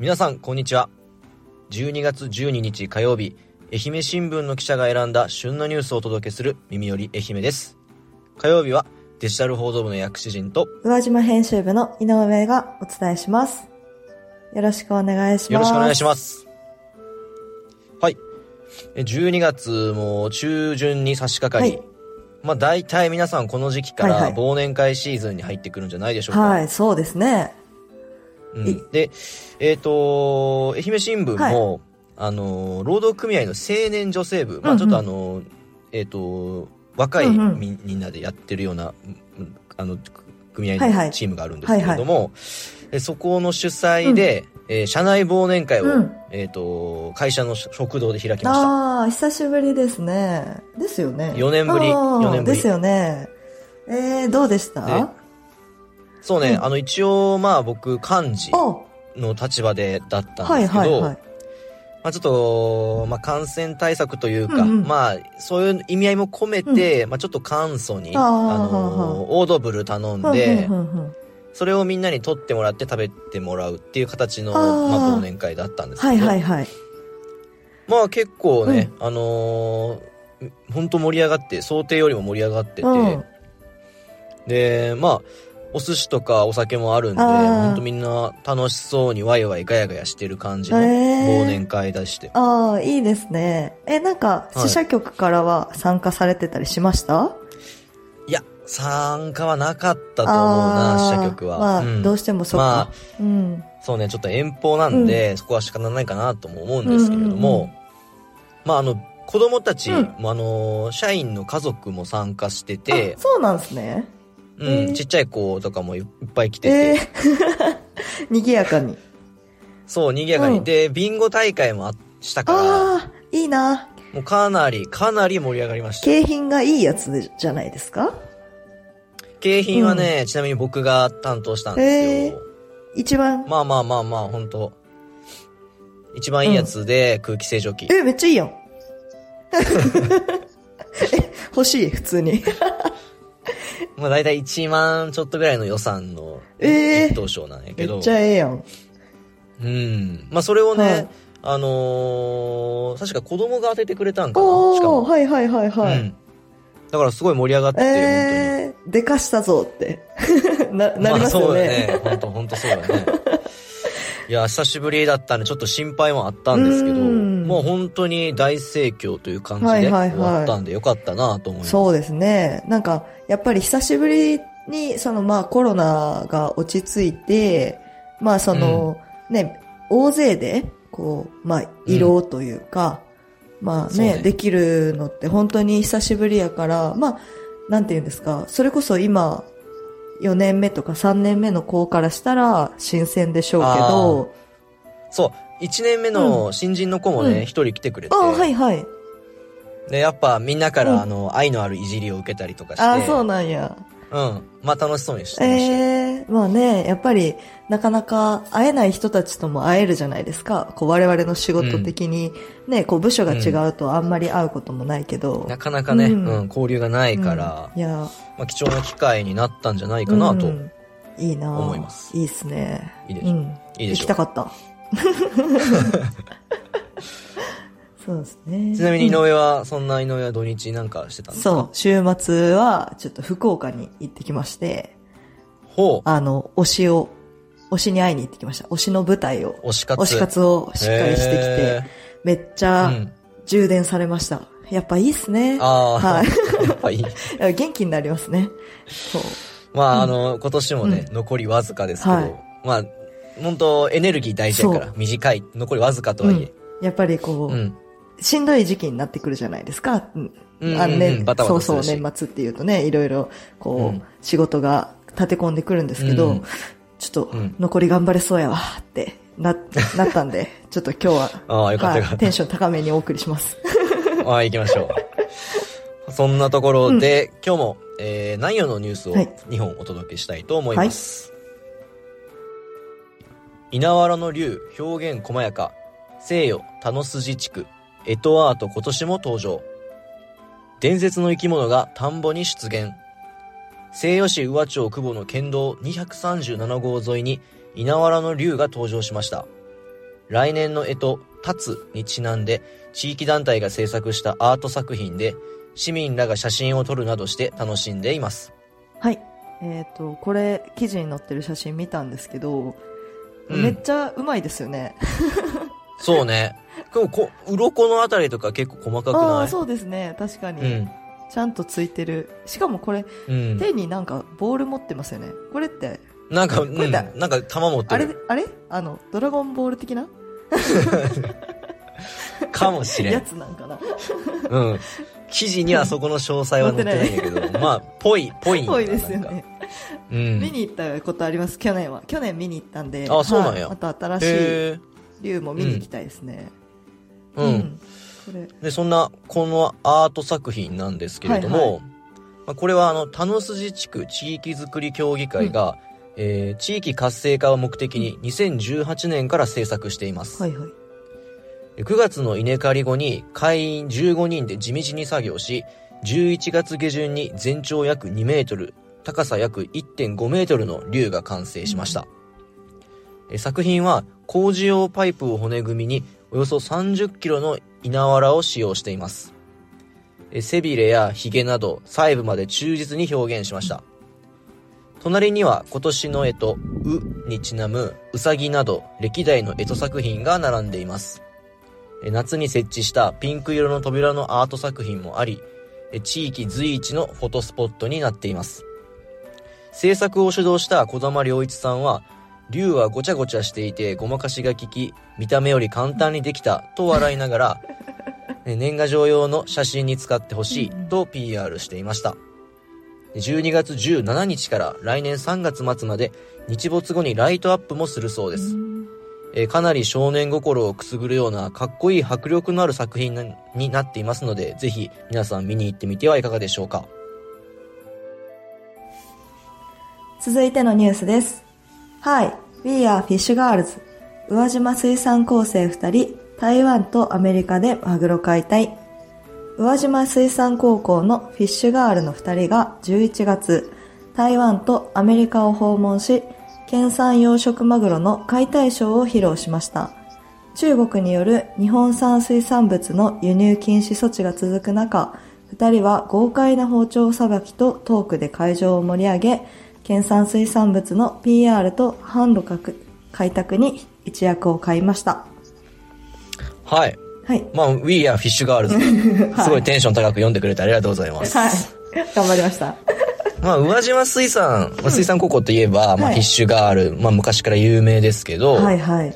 皆さんこんにちは。12月12日火曜日愛媛新聞の記者が選んだ旬のニュースをお届けする耳より愛媛です。火曜日はデジタル報道部の薬師陣と宇和島編集部の井上がお伝えします。よろしくお願いします。よろしくお願いします。はい。え12月も中旬に差し掛かり、はい。まあ大体皆さんこの時期からはいはい。忘年会シーズンに入ってくるんじゃないでしょうか、はい、そうですね。うん。いで、えっ、と、愛媛新聞も、あの、労働組合の青年女性部、まあうんうん。ちょっとあの、えっ、と、若いうんうん。み,、みんなでやってるような、うんあの、組合はいはい。のチームがあるんですけれども、えそこの主催で、えー社内忘年会を、うん。えっ、と、会社の食堂で開きました。ああ、久しぶりですね。ですよね。4年ぶりあー4年ぶり。ですよね。えー、どうでした？でそうね、うん。あの、一応、まあ僕、幹事あ、の立場でだったんはいですけど、はいはい。まあちょっと、まあ感染対策というか、うんうんまあそういう意味合いも込めて、まあちょっと簡素に、あのーオードブル頼んで、うんうんうんうん。それをみんなに取ってもらって食べてもらうっていう形の、まあ忘年会だったんですけど、はいはいはい。まあ結構ね、あのー、本当盛り上がって、想定よりも盛り上がってて、うん。で、まあ、お寿司とかお酒もあるんで、本当みんな楽しそうにワイワイガヤガヤしてる感じの忘年会だして。ああ、いいですね。え、なんか、はい支社局からは参加されてたりしました？いや、参加はなかったと思うな、支社局は。まあ、うんどうしてもそっか。まあ、うん。そうね、ちょっと遠方なんで、そこは仕方ないかなとも思うんですけれども、うんうんうんまあ、あの、子供たちうんも、あの、社員の家族も参加しててあ、そうなんですね。うん、えーちっちゃい子とかもいっぱい来てえて、え 賑やかに。そう、賑やかに。うんで、ビンゴ大会もあしたから、ああ、いいな。もうかなり、かなり盛り上がりました。景品がいいやつでじゃないですか？景品はね、ちなみに僕が担当したんですよ。一番、まあまあまあまあ、本当一番いいやつで空気清浄機。え、めっちゃいいやん。え、欲しい、普通に。まあ大体1万ちょっとぐらいの予算のえー？一等賞なんやけど。めっちゃええやん。うん。まあそれをね、はいあのー確か子供が当ててくれたんかなしかも。はいはいはいはい。うん。だからすごい盛り上がってて、えー、でかしたぞって。な、本当に。なりますよまあそうだね。ね。本当本当そうだね。いや、久しぶりだったんでちょっと心配もあったんですけど、うん。もう本当に大盛況という感じではいはいはい。終わったんでよかったなと思います。そうですね。なんか、やっぱり久しぶりに、そのまあコロナが落ち着いて、まあその、ね、大勢で、こう、まあ、移動というか、まあねね。できるのって本当に久しぶりやから、まあ、なんて言うんですか、それこそ今、4年目とか3年目の子からしたら新鮮でしょうけど、そう、1年目の新人の子もうん。ね、一、人来てくれて、ああ、はいはい。で、やっぱみんなから、うん。あの、愛のあるいじりを受けたりとかして、ああ、そうなんや。うん。まあ楽しそうにしてましたよ。ええまあね、やっぱり、なかなか会えない人たちとも会えるじゃないですか。こう我々の仕事的に、ね、こう部署が違うとあんまり会うこともないけど。なかなかね、ううんん、交流がないから、うんいや、まあ貴重な機会になったんじゃないかなと。うんいいなぁ思いますいいっすね。いいでしょうん。いいでしょう行きたかった。そうですね。ちなみに井うん上は、そんな井上は土日なんかしてたんですか？そう、週末は、ちょっと福岡に行ってきまして、ほう。あの、推しを、推しに会いに行ってきました。推しの舞台を、推し活。推し活をしっかりしてきてへ、めっちゃうん充電されました。やっぱいいっすね。ああ、はいやっぱいい。元気になりますね。そう。まあ、あの、今年もね、残りわずかですけど、はいまあ、本当エネルギー大事やからそ、短い、残りわずかとはいえ。やっぱりこう、うん。しんどい時期になってくるじゃないですか。うん。そうそう、年末っていうとね、いろいろ、こう、うん。仕事が立て込んでくるんですけど、うん。ちょっとうん、残り頑張れそうやわ、って、な、なったんで、ちょっと今日は、ああ、よかったよかはい、ったテン。ション高めにお送りします。ああ、行きましょう。そんなところで、今日も、えー、南予のニュースをはい。2本お届けしたいと思います。稲わらの竜、表現細やか、西洋、田の筋地区、エトアート今年も登場。伝説の生き物が田んぼに出現。西予市宇和町久保の県道237号沿いに稲わらの竜が登場しました。来年の干支、立つにちなんで、地域団体が制作したアート作品で、市民らが写真を撮るなどして楽しんでいます。はい。えっ、と、これ、記事に載ってる写真見たんですけど、うんめっちゃうまいですよね。そうね。でもこ、鱗のあたりとか結構細かくああ、ないそうですね。確かに、うん。ちゃんとついてる。しかもこれ、うん。手になんかボール持ってますよね。これって、なんか、うん。れだなんか玉持ってあれる。、あれ？あの、ドラゴンボール的な？かもしれやん。つなんかな。うん。記事にはそこの詳細は載ってないんだけど、まあ、ぽい、ぽいんだぽいですよなんかね。うん。見に行ったことあります、去年は。去年見に行ったんで。あそうなんやはいまた新しいへ竜も見に行きたいですね。え。うん。これ、で、そんな、このアート作品なんですけれども、はいはまあ、これはあの、田野筋地区地域づくり協議会が、えー地域活性化を目的に2018年から制作しています。はいはい。9月の稲刈り後に会員15人で地道に作業し、11月下旬に全長約2メートル、高さ約1.5メートルの竜が完成しました。え作品は工事用パイプを骨組みにおよそ30キロの稲わらを使用しています。背びれやヒゲなど細部まで忠実に表現しました。隣には今年の干支、うにちなむうさぎなど歴代の干支作品が並んでいます。夏に設置したピンク色の扉のアート作品もあり、地域随一のフォトスポットになっています。制作を主導した小玉良一さんは、竜はごちゃごちゃしていてごまかしが効き、見た目より簡単にできたと笑いながら、え 年賀状用の写真に使ってほしいと PR していました。12月17日から来年3月末まで日没後にライトアップもするそうです。えーかなり少年心をくすぐるようなかっこいい迫力のある作品なになっていますので、ぜひ皆さん見に行ってみてはいかがでしょうか。続いてのニュースです。Hi, we are Fish Girls. 宇和島水産高生2人、台湾とアメリカでマグロ解体。宇和島水産高校のフィッシュガールの2人が11月、台湾とアメリカを訪問し、県産養殖マグロの解体ショーを披露しました。中国による日本産水産物の輸入禁止措置が続く中、二人は豪快な包丁さばきとトークで会場を盛り上げ、県産水産物の PR と販路拡開拓に一役を買いました。はい。はい。まあ、We are Fish Girls。すごいテンション高く読んでくれてありがとうございます。はい。頑張りました。まあ、宇和島水産、まあ水産高校といえば、まあ、はいフィッシュガール、まあ、昔から有名ですけど、はいはい。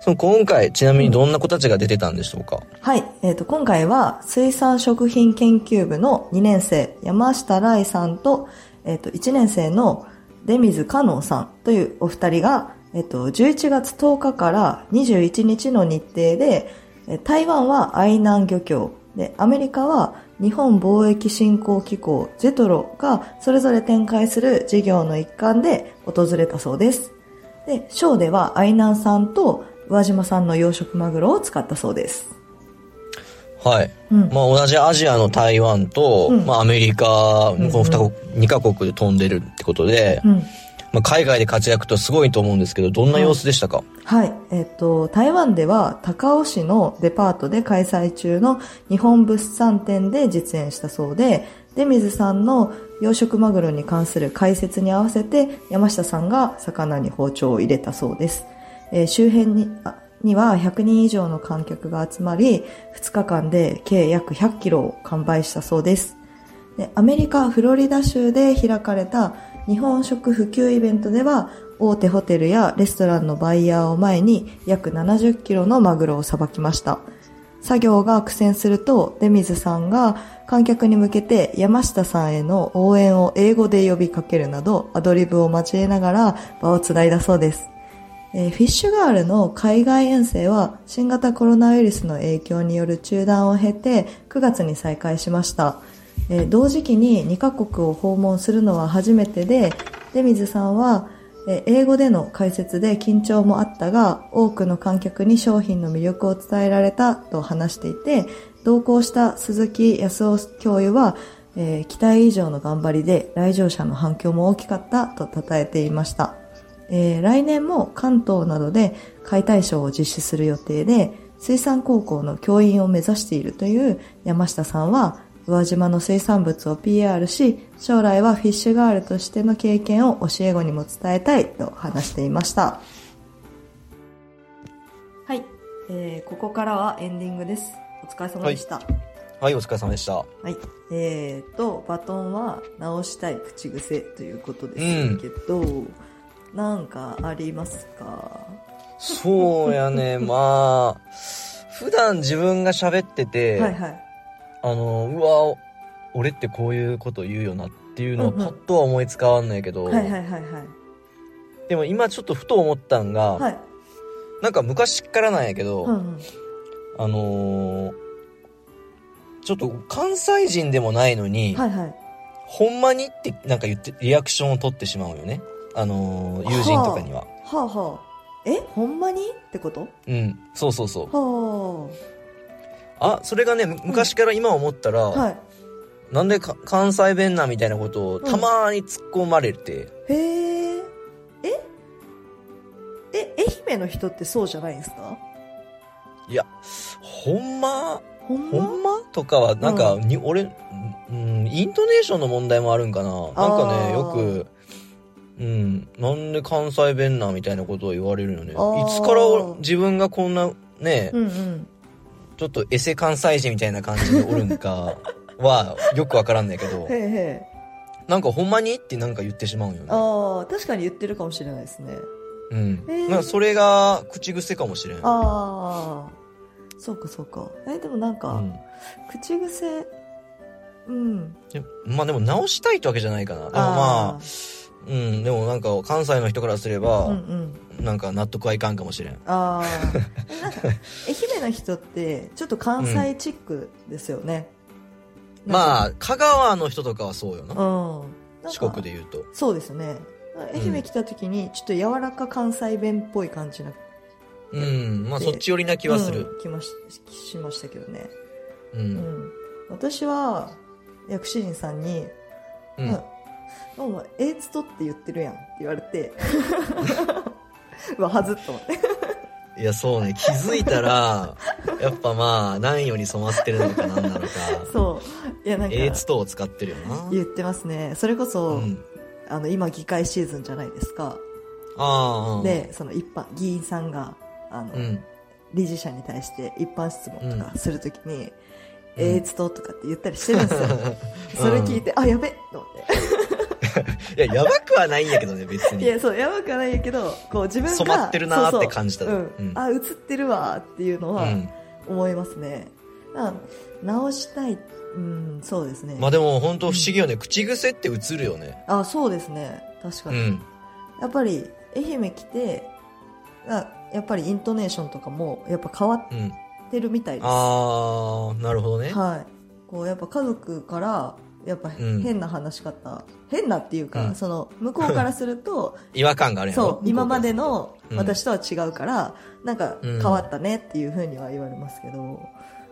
その今回、ちなみにどんな子たちが出てたんでしょうか、はい。えっ、と、今回は水産食品研究部の2年生、山下来さんと、えっ、と、1年生の出水香音さんというお二人が、えっ、と、11月10日から21日の日程で、台湾は愛南漁協、で、アメリカは日本貿易振興機構、ジェトロがそれぞれ展開する事業の一環で訪れたそうです。で、ショーでは愛南産と宇和島産の養殖マグロを使ったそうです。はい。うんまあ、同じアジアの台湾と、うんまあ、アメリカ、この2カ国、二カ国で飛んでるってことで、うん。まあ、海外で活躍とすごいと思うんですけど、どんな様子でしたか、はい。えっ、と、台湾では高尾市のデパートで開催中の日本物産展で実演したそうで、出水さんの養殖マグロに関する解説に合わせて山下さんが魚に包丁を入れたそうです。えー周辺に、あには100人以上の観客が集まり、2日間で計約100キロを完売したそうです。でアメリカ・フロリダ州で開かれた日本食普及イベントでは大手ホテルやレストランのバイヤーを前に約70キロのマグロをさばきました。作業が苦戦すると出水さんが観客に向けて山下さんへの応援を英語で呼びかけるなどアドリブを交えながら場をつないだそうです。えーフィッシュガールの海外遠征は新型コロナウイルスの影響による中断を経て9月に再開しました。えー同時期に2カ国を訪問するのは初めてで、出水さんは、えー英語での解説で緊張もあったが、多くの観客に商品の魅力を伝えられたと話していて、同行した鈴木康夫教諭は、え期待以上の頑張りで来場者の反響も大きかったと称えていました。えーえー来年も関東などで解体ショーを実施する予定で、水産高校の教員を目指しているという山下さんは、宇和島の水産物を PR し、将来はフィッシュガールとしての経験を教え子にも伝えたいと話していました。はい、えーここからはエンディングです。お疲れ様でした。はい、お疲れ様でした。はい。えーと、バトンは直したい口癖ということですけど、なんかありますか？そうやね、まあ、普段自分が喋ってて、はいはい。あの、うわ、俺ってこういうこと言うよなっていうのをうんうんパッとは思いつかわんないけど、はいはいはいはい。でも今ちょっとふと思ったんが、はい。なんか昔っからなんやけど、うんうん。あのーちょっと関西人でもないのに、はいはい。ほんまにってなんか言って、リアクションを取ってしまうよね。あのー友人とかには。はあはあ。えほんまに？ってこと？うん、そうそうそう。はあ、それがね、む昔から今思ったら、あ。はい。なんでか関西弁なんみたいなことをたまに突っ込まれて、へえ。え？え、愛媛の人ってそうじゃないんですか？いや、ほんま、ほんま？ほんま？とかは、なんか、に、俺、うん、イントネーションの問題もあるんかな。なんかね、よく、うん、なんで関西弁なんみたいなことを言われるよね。いつから俺自分がこんな、ね、うんうん。ちょっとエセ関西人みたいな感じでおるんかは、よくわからんねんけど へ、えへえ。なんかほんまにってなんか言ってしまうんよね。ああ、確かに言ってるかもしれないですね。うん。へーなんかそれが口癖かもしれん。ああ、そうかそうか。え、でもなんか、うん口癖、うん。でまあでも直したいってわけじゃないかな。でもまあ、うん、でもなんか関西の人からすれば、うんうん。なんか納得はいかんかもしれん。ああ。なんか、愛媛の人って、ちょっと関西チックですよね。まあ、香川の人とかはそうよな。あ、うん。四か国で言うと。そうですね。愛媛来た時に、ちょっと柔らか関西弁っぽい感じなうん、まあそっち寄りな気はする。うん、気まししましたけどね。う。うんん。私は、薬師人さんに、うん。うんお前、エーツとって言ってるやんって言われて、うわ、はずっと思って。いや、そうね。気づいたら、やっぱまあ、何より染まってるのかなんなのか。そう。いや、なんか、エーツ等を使ってるよな。言ってますね。それこそ、うん。あの、今、議会シーズンじゃないですか。ああ。で、その一般、議員さんが、あの、うん。理事者に対して一般質問とかするときに、うんえーつととかって言ったりしてるんですよ。それ聞いて、あ、やべっと思って。いや、やばくはないんやけどね、別に。いや、そう、やばくはないけど、こう自分が。染まってるなーってそうそう感じたうん。うんあ、映ってるわーっていうのはうん。思いますね。あ直したい。うん、そうですね。まあでも本当不思議よね。口癖って映るよね。あ、そうですね。確かに。うん。やっぱり、愛媛来て、あやっぱりイントネーションとかも、やっぱ変わっうん。てるみたいです。あー、なるほどね。はい。こう、やっぱ家族から、やっぱん。変な話し方、変なっていうか、うん。その、向こうからすると、違和感があるそう、今までのうん。私とは違うから、なんかうん。変わったねっていうふうには言われますけど、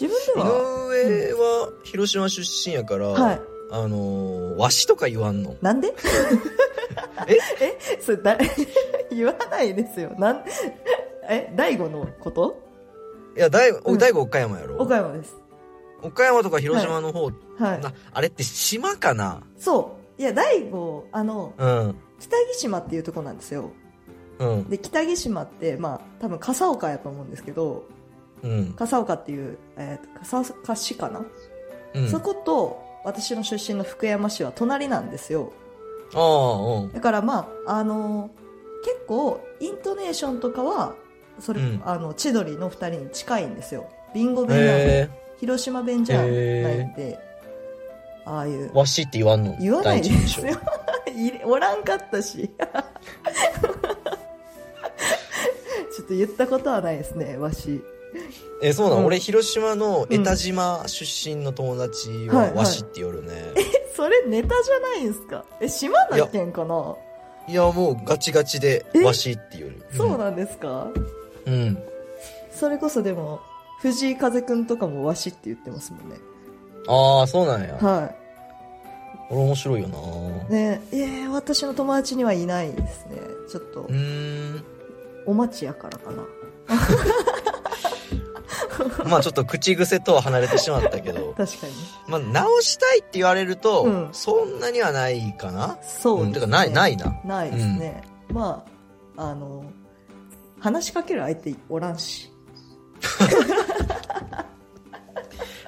自分井では、上は広島出身やから、はい。あのー、わしとか言わんの？なんで？え？え？それ誰 言わないですよ。なん、え、大悟のこと？いや、大、うん。岡山やろ。岡山です。岡山とか広島の方、はい。なあれって島かな？そう。いや、大悟、あの、うん。北木島っていうとこなんですよ。うん。で、北木島って、まあ、多分笠岡やと思うんですけど、うん。笠岡っていう、えーと、笠岡市かな、うん。そこと、私の出身の福山市は隣なんですよ。ああ、うん。だからまあ、あのー結構、イントネーションとかは、それ、うんあの、千鳥の二人に近いんですよ。ビンゴ弁なんで、へ広島弁じゃないんで、ああいうえ。。わしって言わんの？言わないですよ。おらんかったし。ちょっと言ったことはないですね、わし。え、そうなの、うん俺、広島の江田島出身の友達はいははいわしって言うよね。え、それネタじゃないんすか？え、島根県かな？いや、もうガチガチでえ？わしって言うよ。そうなんですか？うん。うん。それこそでも、藤井風くんとかもわしって言ってますもんね。ああ、そうなんや。はい。これ面白いよな。ね。えー私の友達にはいないですね。ちょっと。うーん。お待ちやからかな。まあちょっと口癖とは離れてしまったけど。確かに。まあ直したいって言われると、うん。そんなにはないかな。そうですね、んてかないないな。ないですね、まああの話しかける相手おらんし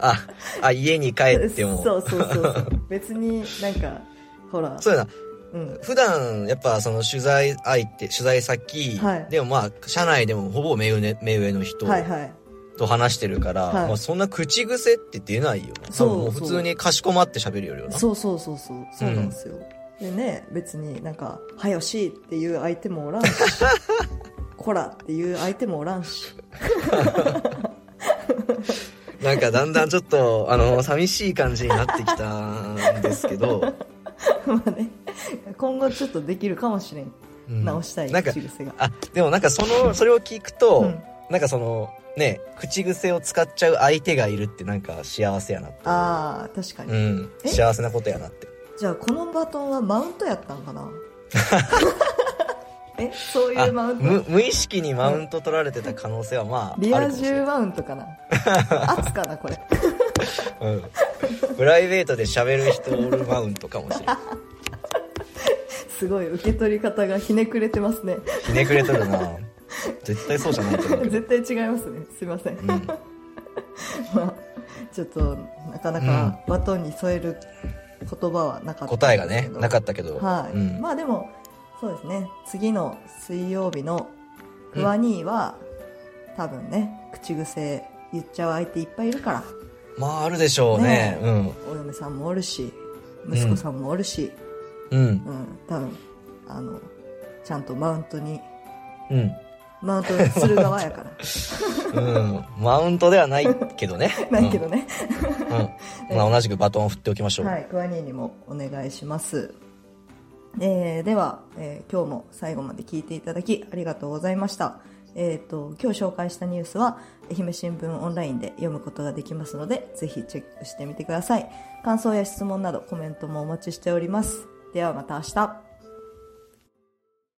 ああ家に帰っても。そうそうそうそう。別になんかほら。そうやな。うん。普段やっぱその取材相手取材先、はい。でもまあ社内でもほぼ目上目上の人はいはい。と話してるから、はい。まあ、そんな口癖って出ないよ。なそう。普通にかしこまって喋るよりはな。そうそうそうそう。そうなんですよ、でね別になんか「はよし」っていう相手もおらんし「こら」っていう相手もおらんし なんかだんだんちょっとあの寂しい感じになってきたんですけど、まあね。今後ちょっとできるかもしれん。うん。直したい。口癖が。あでもなんかそのそれを聞くと、うん。なんかそのね口癖を使っちゃう相手がいるってなんか幸せやなって。ああ確かに、うん。え？幸せなことやなって。じゃあこのバトンはマウントやったんかな？えそういあうマウント？無無意識にマウント取られてた可能性はまあリア充マウントかな？圧かなこれ。うん、プライベートで喋る人おるマウントかもしれない すごい受け取り方がひねくれてますね。ひねくれとるな。絶対そうじゃないと思う 絶対違いますね。すいません、うん、まあちょっとなかなかバトンに添える言葉はなかった答えがねなかっったけど、はい、うん。まあでもそうですね。次の水曜日のクワニーは、多分ね口癖言っちゃう相手いっぱいいるから。まああるでしょうね。お嫁さんもおるし息子さんもおるし、うん。うん。うん。多分あのちゃんとマウントにうん。マウントする側やから。うん。マウントではないけどね。ないけどね、うん、まあ、同じくバトンを振っておきましょう、はい。クワニーにもお願いしますえーでは、えー今日も最後まで聞いていただきありがとうございました。えっ、と、今日紹介したニュースは、愛媛新聞オンラインで読むことができますので、ぜひチェックしてみてください。感想や質問などコメントもお待ちしております。ではまた明日。